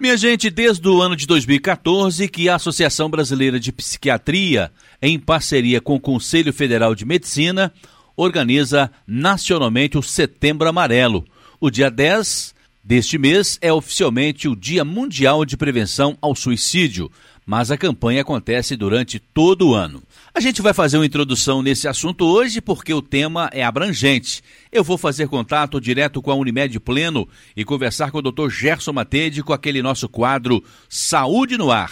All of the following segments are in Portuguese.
Minha gente, desde o ano de 2014 que a Associação Brasileira de Psiquiatria, em parceria com o Conselho Federal de Medicina, organiza nacionalmente o Setembro Amarelo. O dia 10 deste mês é oficialmente o Dia Mundial de Prevenção ao Suicídio, mas a campanha acontece durante todo o ano. A gente vai fazer uma introdução nesse assunto hoje porque o tema é abrangente. Eu vou fazer contato direto com a Unimed Pleno e conversar com o Dr. Gerson Matede com aquele nosso quadro Saúde no Ar.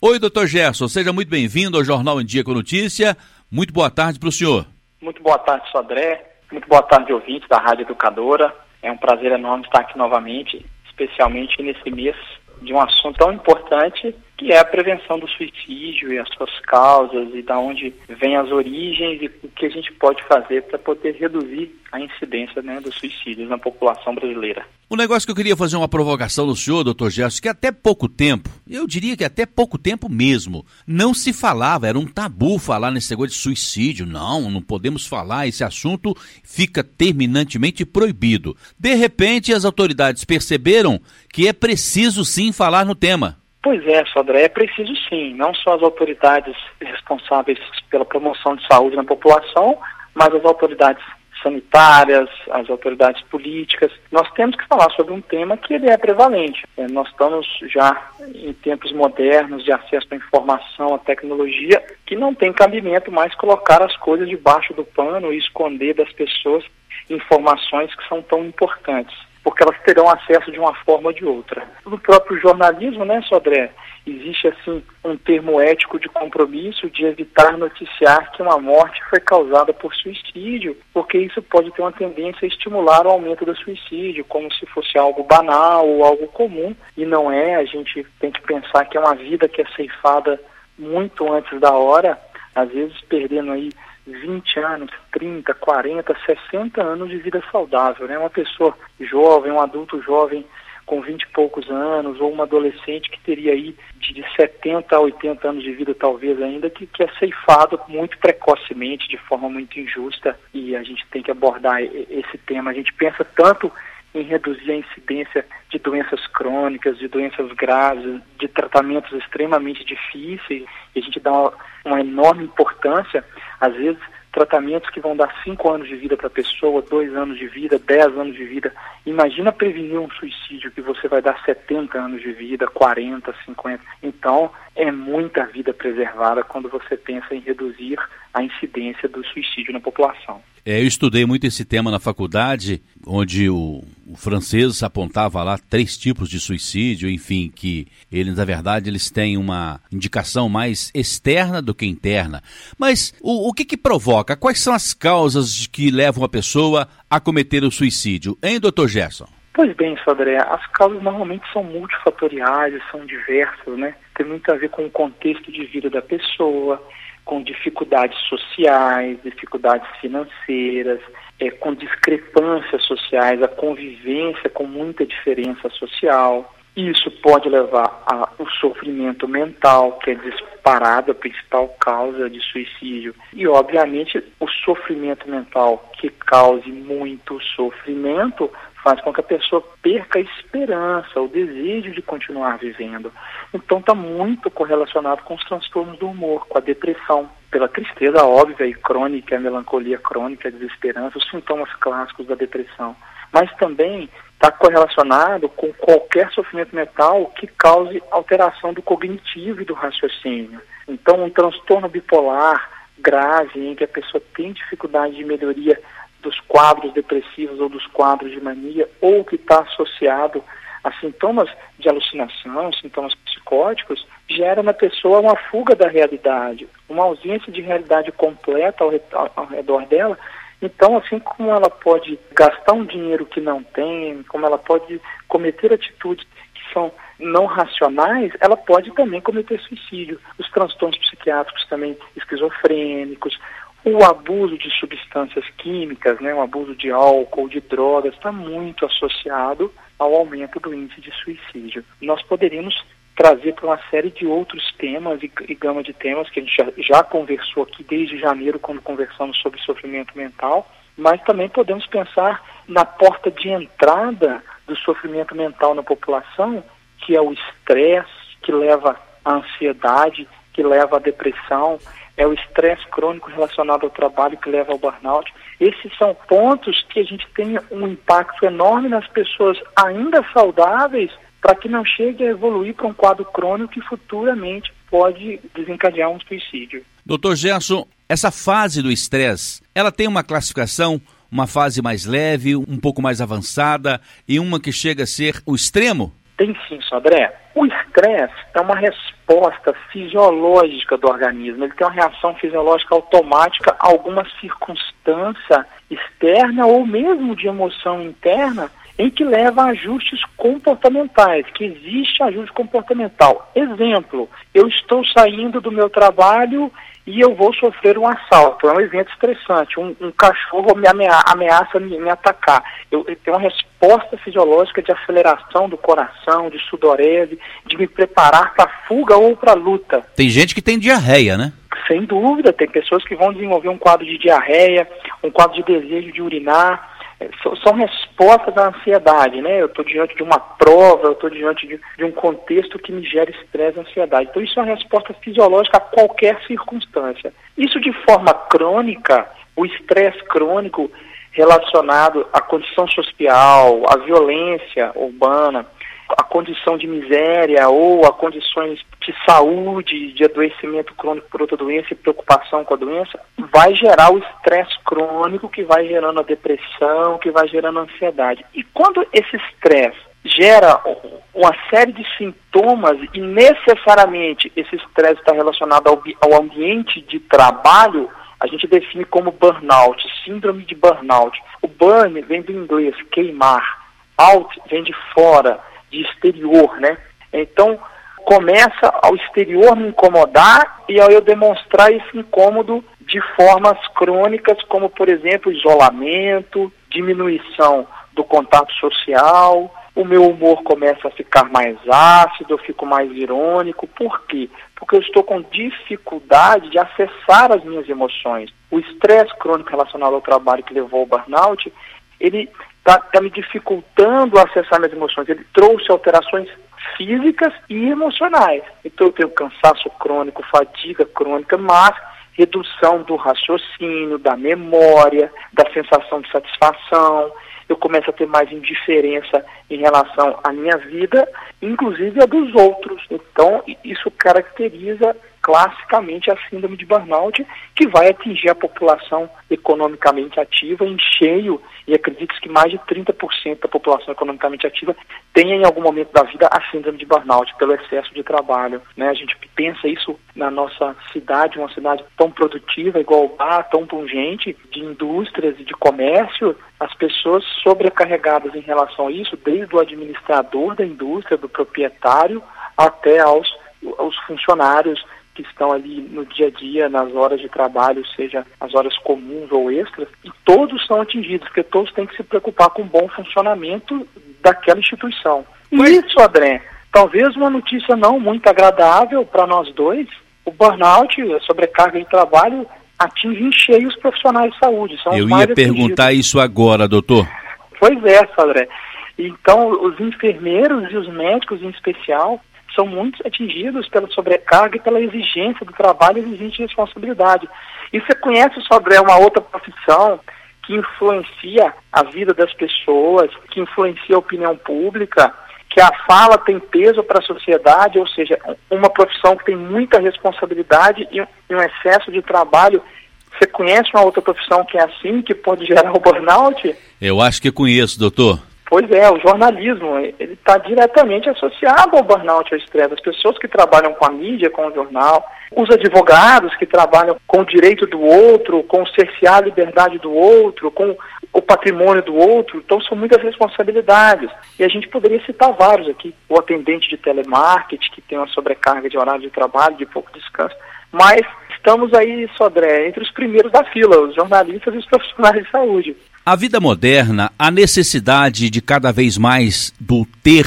Oi, doutor Gerson, seja muito bem-vindo ao Jornal em Dia com Notícia. Muito boa tarde para o senhor. Muito boa tarde, Sodré. Muito boa tarde, ouvintes da Rádio Educadora. É um prazer enorme estar aqui novamente, especialmente nesse mês de um assunto tão importante que é a prevenção do suicídio e as suas causas e da onde vêm as origens e o que a gente pode fazer para poder reduzir a incidência né, dos suicídios na população brasileira. O negócio que eu queria fazer uma provocação no senhor, doutor Gerson, que até pouco tempo, eu diria que até pouco tempo mesmo, não se falava, era um tabu falar nesse negócio de suicídio. Não, não podemos falar, esse assunto fica terminantemente proibido. De repente, as autoridades perceberam que é preciso sim falar no tema. Pois é, Sodré, é preciso sim, não só as autoridades responsáveis pela promoção de saúde na população, mas as autoridades sanitárias, as autoridades políticas. Nós temos que falar sobre um tema que ele é prevalente. É, nós estamos já em tempos modernos de acesso à informação, à tecnologia, que não tem cabimento mais colocar as coisas debaixo do pano e esconder das pessoas informações que são tão importantes porque elas terão acesso de uma forma ou de outra. No próprio jornalismo, né, Sodré, existe assim um termo ético de compromisso de evitar noticiar que uma morte foi causada por suicídio, porque isso pode ter uma tendência a estimular o aumento do suicídio, como se fosse algo banal ou algo comum, e não é. A gente tem que pensar que é uma vida que é ceifada muito antes da hora, às vezes perdendo aí 20 anos, 30, 40, 60 anos de vida saudável, né? Uma pessoa jovem, um adulto jovem com 20 e poucos anos, ou uma adolescente que teria aí de 70 a 80 anos de vida talvez ainda, que, que é ceifado muito precocemente, de forma muito injusta, e a gente tem que abordar esse tema. A gente pensa tanto em reduzir a incidência de doenças crônicas, de doenças graves, de tratamentos extremamente difíceis, e a gente dá uma, uma enorme importância, às vezes tratamentos que vão dar 5 anos de vida para a pessoa, 2 anos de vida, 10 anos de vida. Imagina prevenir um suicídio que você vai dar 70 anos de vida, 40, 50. Então, é muita vida preservada quando você pensa em reduzir a incidência do suicídio na população. É, eu estudei muito esse tema na faculdade, onde o, o, francês apontava lá três tipos de suicídio, enfim, que eles, na verdade, eles têm uma indicação mais externa do que interna. Mas o, o que que provoca? Quais são as causas que levam a pessoa a cometer o suicídio? Hein, doutor Gerson? Pois bem, Sodré, as causas normalmente são multifatoriais, são diversas, né? Tem muito a ver com o contexto de vida da pessoa, com dificuldades sociais, dificuldades financeiras, é, com discrepâncias sociais, a convivência com muita diferença social. Isso pode levar ao sofrimento mental, que é disparado a principal causa de suicídio. E, obviamente, o sofrimento mental que cause muito sofrimento faz com que a pessoa perca a esperança, o desejo de continuar vivendo. Então está muito correlacionado com os transtornos do humor, com a depressão, pela tristeza óbvia e crônica, a melancolia crônica, a desesperança, os sintomas clássicos da depressão. Mas também está correlacionado com qualquer sofrimento mental que cause alteração do cognitivo e do raciocínio. Então, um transtorno bipolar grave, em que a pessoa tem dificuldade de melhoria dos quadros depressivos ou dos quadros de mania, ou que está associado a sintomas de alucinação, sintomas psicóticos, gera na pessoa uma fuga da realidade, uma ausência de realidade completa ao, redor dela. Então, assim como ela pode gastar um dinheiro que não tem, como ela pode cometer atitudes que são não racionais, ela pode também cometer suicídio. Os transtornos psiquiátricos também esquizofrênicos, o abuso de substâncias químicas, né, o abuso de álcool, de drogas, está muito associado ao aumento do índice de suicídio. Nós poderíamos trazer para uma série de outros temas e, e, gama de temas que a gente já, já conversou aqui desde janeiro, quando conversamos sobre sofrimento mental, mas também podemos pensar na porta de entrada do sofrimento mental na população, que é o estresse que leva à ansiedade, que leva à depressão, é o estresse crônico relacionado ao trabalho que leva ao burnout. Esses são pontos que a gente tem um impacto enorme nas pessoas ainda saudáveis para que não chegue a evoluir para um quadro crônico que futuramente pode desencadear um suicídio. Doutor Gerson, essa fase do estresse, ela tem uma classificação, uma fase mais leve, um pouco mais avançada e uma que chega a ser o extremo? Tem sim, Sodré. O estresse é uma resposta fisiológica do organismo. Ele tem uma reação fisiológica automática a alguma circunstância externa ou mesmo de emoção interna em que leva a ajustes comportamentais, que existe ajuste comportamental. Exemplo, eu estou saindo do meu trabalho e eu vou sofrer um assalto. É um evento estressante. Um, um cachorro me ameaça, ameaça me, me, atacar. Eu, eu, tenho uma resposta fisiológica de aceleração do coração, de sudorese, de me preparar para fuga ou para luta. Tem gente que tem diarreia, né? Sem dúvida, tem pessoas que vão desenvolver um quadro de diarreia, um quadro de desejo de urinar são respostas à ansiedade, né? Eu estou diante de uma prova, eu estou diante de, de, um contexto que me gera estresse e ansiedade. Então, isso é uma resposta fisiológica a qualquer circunstância. Isso de forma crônica, o estresse crônico relacionado à condição social, à violência urbana, a condição de miséria ou a condições de saúde, de adoecimento crônico por outra doença e preocupação com a doença, vai gerar o estresse crônico que vai gerando a depressão, que vai gerando a ansiedade. E quando esse estresse gera uma série de sintomas e necessariamente esse estresse está relacionado ao, ao ambiente de trabalho, a gente define como burnout, síndrome de burnout. O burn vem do inglês queimar, out vem de fora, de exterior, né? Então, começa ao exterior me incomodar e ao eu demonstrar esse incômodo de formas crônicas, como, por exemplo, isolamento, diminuição do contato social, o meu humor começa a ficar mais ácido, eu fico mais irônico. Por quê? Porque eu estou com dificuldade de acessar as minhas emoções. O estresse crônico relacionado ao trabalho que levou ao burnout, ele está tá me dificultando acessar minhas emoções. Ele trouxe alterações físicas e emocionais. Então eu tenho cansaço crônico, fadiga crônica, mas redução do raciocínio, da memória, da sensação de satisfação. Eu começo a ter mais indiferença em relação à minha vida, inclusive a dos outros. Então, isso caracteriza classicamente a síndrome de burnout, que vai atingir a população economicamente ativa em cheio, e acredito que mais de 30% da população economicamente ativa tenha em algum momento da vida a síndrome de burnout pelo excesso de trabalho. Né? A gente pensa isso na nossa cidade, uma cidade tão produtiva, igual Bar, tão pungente, de indústrias e de comércio, as pessoas sobrecarregadas em relação a isso, desde o administrador da indústria, do proprietário, até aos, aos funcionários que estão ali no dia a dia, nas horas de trabalho, seja as horas comuns ou extras, e todos são atingidos, porque todos têm que se preocupar com o bom funcionamento daquela instituição. E Mas... isso, André, talvez uma notícia não muito agradável para nós dois, o burnout, a sobrecarga de trabalho, atinge em cheio os profissionais de saúde. Eu ia perguntar atingidos. isso agora, doutor. Pois é, André. Então, os enfermeiros e os médicos em especial são muito atingidos pela sobrecarga e pela exigência do trabalho e responsabilidade. E você conhece sobre uma outra profissão que influencia a vida das pessoas, que influencia a opinião pública, que a fala tem peso para a sociedade, ou seja, uma profissão que tem muita responsabilidade e um excesso de trabalho. Você conhece uma outra profissão que é assim, que pode gerar o burnout? Eu acho que conheço, doutor. Pois é, o jornalismo, ele está diretamente associado ao burnout, ao estresse. As pessoas que trabalham com a mídia, com o jornal, os advogados que trabalham com o direito do outro, com cercear a liberdade do outro, com o patrimônio do outro, então são muitas responsabilidades. E a gente poderia citar vários aqui. O atendente de telemarketing, que tem uma sobrecarga de horário de trabalho, de pouco descanso. Mas estamos aí, Sodré, entre os primeiros da fila, os jornalistas e os profissionais de saúde. A vida moderna, a necessidade de cada vez mais do ter,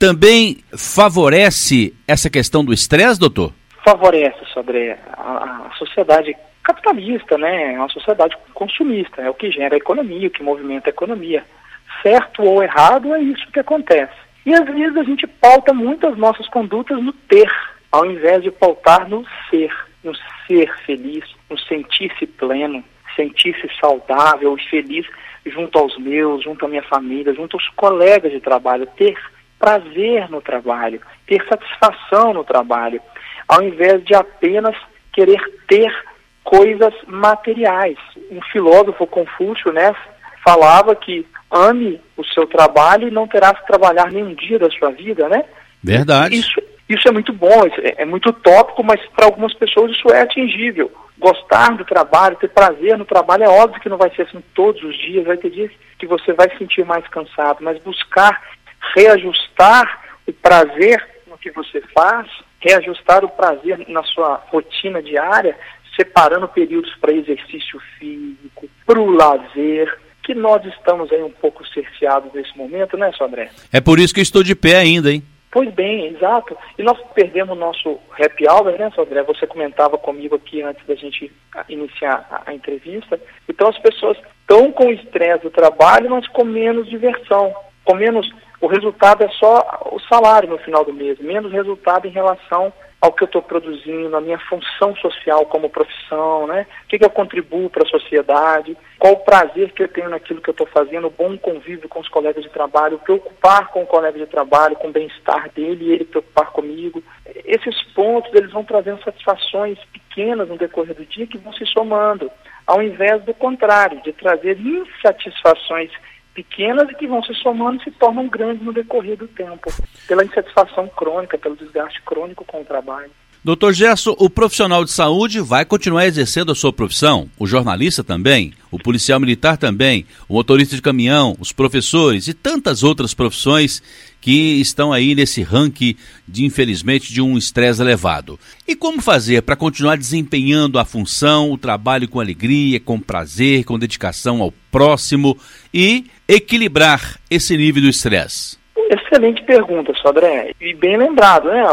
também favorece essa questão do estresse, doutor? Favorece, Sodré. A, a sociedade capitalista, né? É uma sociedade consumista, é o que gera a economia, o que movimenta a economia. Certo ou errado, é isso que acontece. E às vezes a gente pauta muitas nossas condutas no ter, ao invés de pautar no ser, no ser feliz, no sentir-se pleno, sentir-se saudável e feliz junto aos meus, junto à minha família, junto aos colegas de trabalho, ter prazer no trabalho, ter satisfação no trabalho, ao invés de apenas querer ter coisas materiais. Um filósofo Confúcio, né, falava que ame o seu trabalho e não terá que trabalhar nenhum dia da sua vida, né? Verdade. Isso, isso é muito bom, é, é muito utópico, mas para algumas pessoas isso é atingível. Gostar do trabalho, ter prazer no trabalho, é óbvio que não vai ser assim todos os dias, vai ter dias que você vai sentir mais cansado, mas buscar reajustar o prazer no que você faz, reajustar o prazer na sua rotina diária, separando períodos para exercício físico, para o lazer, que nós estamos aí um pouco cerceados nesse momento, né, Sodré? É por isso que estou de pé ainda, hein? Pois bem, exato. E nós perdemos o nosso happy hour, né, Sodré? Você comentava comigo aqui antes da gente iniciar a, a entrevista. Então as pessoas estão com estresse do trabalho, mas com menos diversão, com menos. O resultado é só o salário no final do mês, menos resultado em relação ao que eu estou produzindo, a minha função social como profissão, né? O que, que eu contribuo para a sociedade, qual o prazer que eu tenho naquilo que eu estou fazendo, o bom convívio com os colegas de trabalho, preocupar com o colega de trabalho, com o bem-estar dele e ele preocupar comigo. Esses pontos, eles vão trazendo satisfações pequenas no decorrer do dia que vão se somando, ao invés do contrário, de trazer insatisfações pequenas e que vão se somando e se tornam grandes no decorrer do tempo, pela insatisfação crônica, pelo desgaste crônico com o trabalho. Doutor Gerson, o profissional de saúde vai continuar exercendo a sua profissão, o jornalista também, o policial militar também, o motorista de caminhão, os professores? E tantas outras profissões que estão aí nesse ranking de, infelizmente, de um estresse elevado. E como fazer para continuar desempenhando a função, o trabalho com alegria, com prazer, com dedicação ao próximo? E equilibrar esse nível do estresse? Excelente pergunta, Sodré. E bem lembrado, né?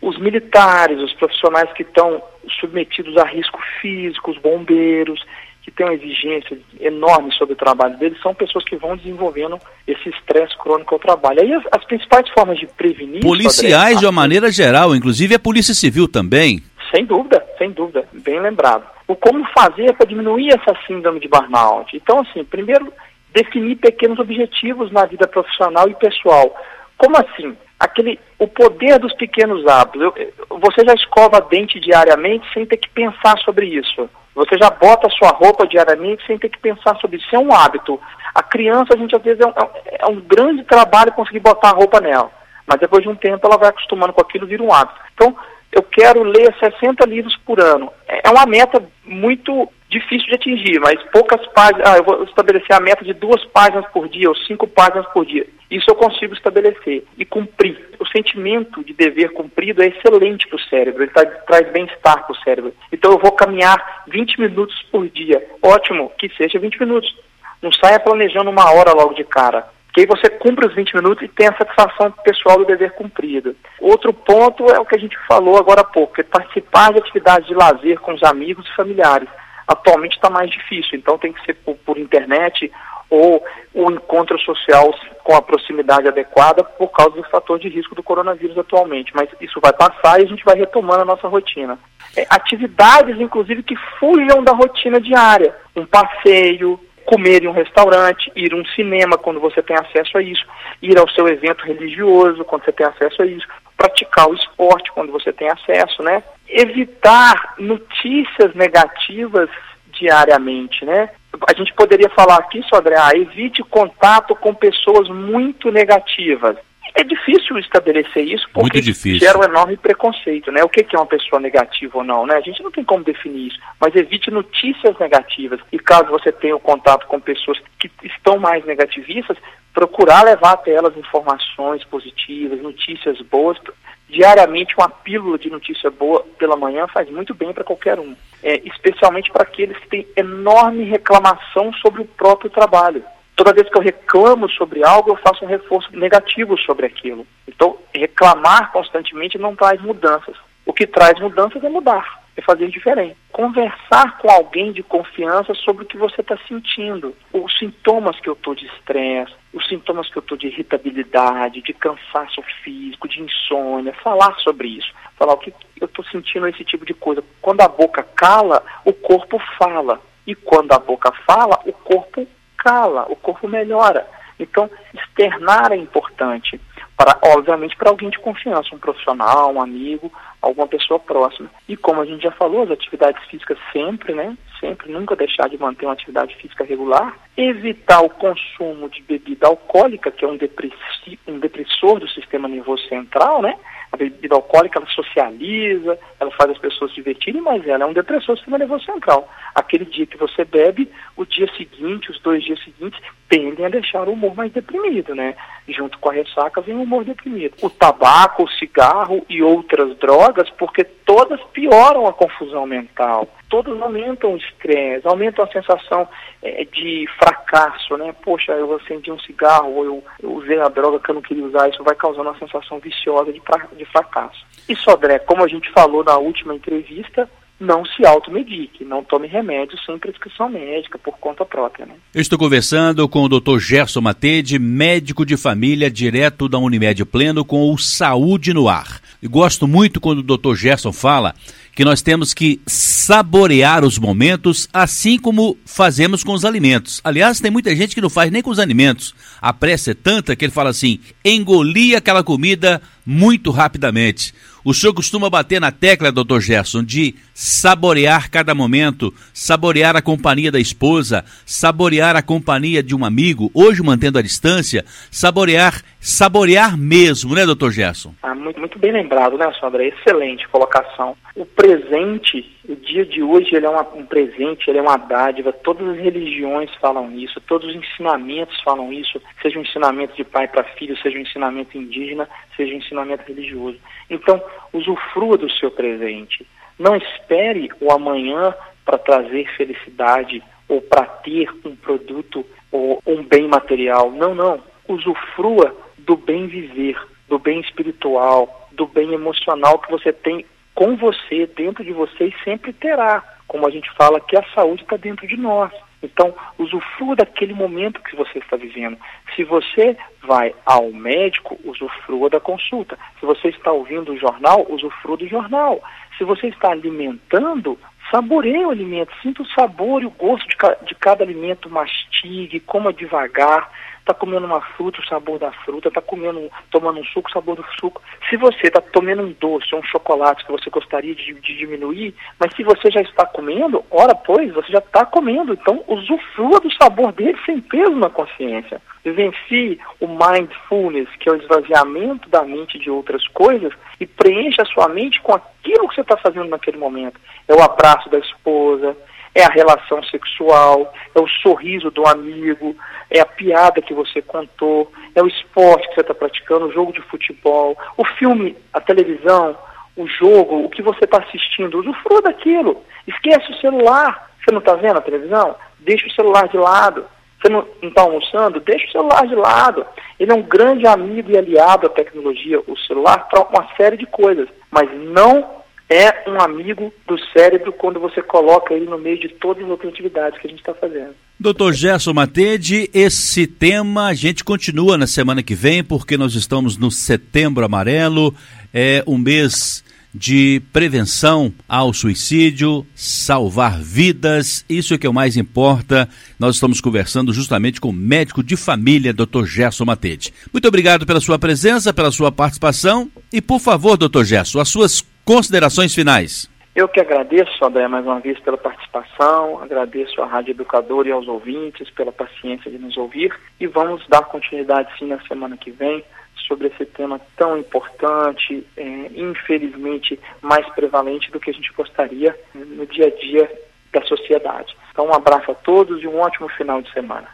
os militares, os profissionais que estão submetidos a risco físico, os bombeiros, que têm uma exigência enorme sobre o trabalho deles, são pessoas que vão desenvolvendo esse estresse crônico ao trabalho. Aí as, as principais formas de prevenir. Policiais, André, de uma maneira geral, inclusive a Polícia Civil também. Sem dúvida, sem dúvida, bem lembrado. O como fazer para diminuir essa síndrome de burnout? Então, assim, primeiro, definir pequenos objetivos na vida profissional e pessoal. Como assim? Aquele, o poder dos pequenos hábitos. Eu, você já escova dente diariamente sem ter que pensar sobre isso. Você já bota a sua roupa diariamente sem ter que pensar sobre isso. É um hábito. A criança, a gente às vezes é um, é um grande trabalho conseguir botar a roupa nela. Mas depois de um tempo ela vai acostumando com aquilo vira um hábito. Então, eu quero ler 60 livros por ano. É, é uma meta muito difícil de atingir, mas poucas páginas. Ah, eu vou estabelecer a meta de duas páginas por dia ou cinco páginas por dia. Isso eu consigo estabelecer e cumprir. O sentimento de dever cumprido é excelente para o cérebro, ele tá, traz bem-estar para o cérebro. Então eu vou caminhar 20 minutos por dia. Ótimo, que seja 20 minutos. Não saia planejando uma hora logo de cara. Que aí você cumpre os 20 minutos e tem a satisfação pessoal do dever cumprido. Outro ponto é o que a gente falou agora há pouco, é participar de atividades de lazer com os amigos e familiares atualmente está mais difícil, então tem que ser por, por internet ou o encontro social com a proximidade adequada por causa do fator de risco do coronavírus atualmente. Mas isso vai passar e a gente vai retomando a nossa rotina. É, atividades, inclusive, que fujam da rotina diária. Um passeio, comer em um restaurante, ir a um cinema quando você tem acesso a isso, ir ao seu evento religioso quando você tem acesso a isso, praticar o esporte quando você tem acesso, né? Evitar notícias negativas diariamente, né? A gente poderia falar aqui, Sodré, ah, evite contato com pessoas muito negativas. É difícil estabelecer isso porque gera um enorme preconceito, né? O que é uma pessoa negativa ou não, né? A gente não tem como definir isso, mas evite notícias negativas. E caso você tenha o contato com pessoas que estão mais negativistas, procurar levar até elas informações positivas, notícias boas. Diariamente, uma pílula de notícia boa pela manhã faz muito bem para qualquer um, é, especialmente para aqueles que têm enorme reclamação sobre o próprio trabalho. Toda vez que eu reclamo sobre algo, eu faço um reforço negativo sobre aquilo. Então, reclamar constantemente não traz mudanças. O que traz mudanças é mudar é fazer diferente. Conversar com alguém de confiança sobre o que você está sentindo, os sintomas que eu estou de estresse, os sintomas que eu estou de irritabilidade, de cansaço físico, de insônia, falar sobre isso. Falar o que eu estou sentindo esse tipo de coisa. Quando a boca cala, o corpo fala. E quando a boca fala, o corpo cala, o corpo melhora. Então, externar é importante, para, obviamente, para alguém de confiança, um profissional, um amigo, alguma pessoa próxima. E como a gente já falou, as atividades físicas sempre, né? Sempre, nunca deixar de manter uma atividade física regular. Evitar o consumo de bebida alcoólica, que é um, um depressor do sistema nervoso central, né? A bebida alcoólica, ela socializa, ela faz as pessoas se divertirem, mas ela é um depressor do sistema nervoso central. Aquele dia que você bebe, o dia seguinte, os dois dias seguintes, tendem a deixar o humor mais deprimido, né? Junto com a ressaca vem o humor deprimido. O tabaco, o cigarro e outras drogas, porque todas pioram a confusão mental, todas aumentam o estresse, aumentam a sensação é, de fracasso, né? Poxa, eu acendi um cigarro, ou eu, eu, usei a droga que eu não queria usar, isso vai causando uma sensação viciosa de, de fracasso. E Sodré, como a gente falou na última entrevista, não se automedique, não tome remédio sem prescrição médica por conta própria. Né? Eu estou conversando com o Dr. Gerson Matede, médico de família direto da Unimed Pleno com o Saúde no Ar. E gosto muito quando o Dr. Gerson fala que nós temos que saborear os momentos, assim como fazemos com os alimentos. Aliás, tem muita gente que não faz nem com os alimentos. A pressa é tanta que ele fala assim: engolir aquela comida muito rapidamente. O senhor costuma bater na tecla, doutor Gerson, de saborear cada momento, saborear a companhia da esposa, saborear a companhia de um amigo, hoje mantendo a distância, saborear, saborear mesmo, né, doutor Gerson? Ah, muito, muito bem lembrado, né, Sandra? Excelente colocação. O presente, o dia de hoje, ele é uma, um presente, ele é uma dádiva. Todas as religiões falam isso, todos os ensinamentos falam isso, seja um ensinamento de pai para filho, seja um ensinamento indígena, seja um ensinamento religioso. Então, usufrua do seu presente. Não espere o amanhã para trazer felicidade ou para ter um produto ou um bem material. Não, não. Usufrua do bem viver, do bem espiritual, do bem emocional que você tem com você, dentro de você e sempre terá. Como a gente fala que a saúde está dentro de nós. Então, usufrua daquele momento que você está vivendo. Se você vai ao médico, usufrua da consulta. Se você está ouvindo o jornal, usufrua do jornal. Se você está alimentando, saboreie o alimento, sinta o sabor e o gosto de, ca de cada alimento, mastigue, coma devagar está comendo uma fruta, o sabor da fruta, está comendo, tomando um suco, o sabor do suco. Se você está tomando um doce ou um chocolate que você gostaria de, de, diminuir, mas se você já está comendo, ora pois, você já está comendo, então usufrua do sabor dele sem peso na consciência. Vivencie o mindfulness, que é o esvaziamento da mente de outras coisas, e preencha a sua mente com aquilo que você está fazendo naquele momento. É o abraço da esposa, é a relação sexual, é o sorriso do amigo, é a piada que você contou, é o esporte que você está praticando, o jogo de futebol, o filme, a televisão, o jogo, o que você está assistindo, usufrua daquilo. Esquece o celular. Você não está vendo a televisão? Deixa o celular de lado. Você não está almoçando? Deixa o celular de lado. Ele é um grande amigo e aliado à tecnologia, o celular, para uma série de coisas. Mas não é um amigo do cérebro quando você coloca ele no meio de todas as outras atividades que a gente está fazendo. Doutor Gerson Matede, esse tema a gente continua na semana que vem, porque nós estamos no Setembro Amarelo, é um mês de prevenção ao suicídio, salvar vidas, isso é que é o mais importa. Nós estamos conversando justamente com o médico de família, Dr. Gerson Matede. Muito obrigado pela sua presença, pela sua participação e, por favor, Dr. Gerson, as suas Considerações finais. Eu que agradeço, André, mais uma vez pela participação, agradeço à Rádio Educador e aos ouvintes pela paciência de nos ouvir e vamos dar continuidade sim na semana que vem sobre esse tema tão importante, é, infelizmente mais prevalente do que a gente gostaria no dia a dia da sociedade. Então um abraço a todos e um ótimo final de semana.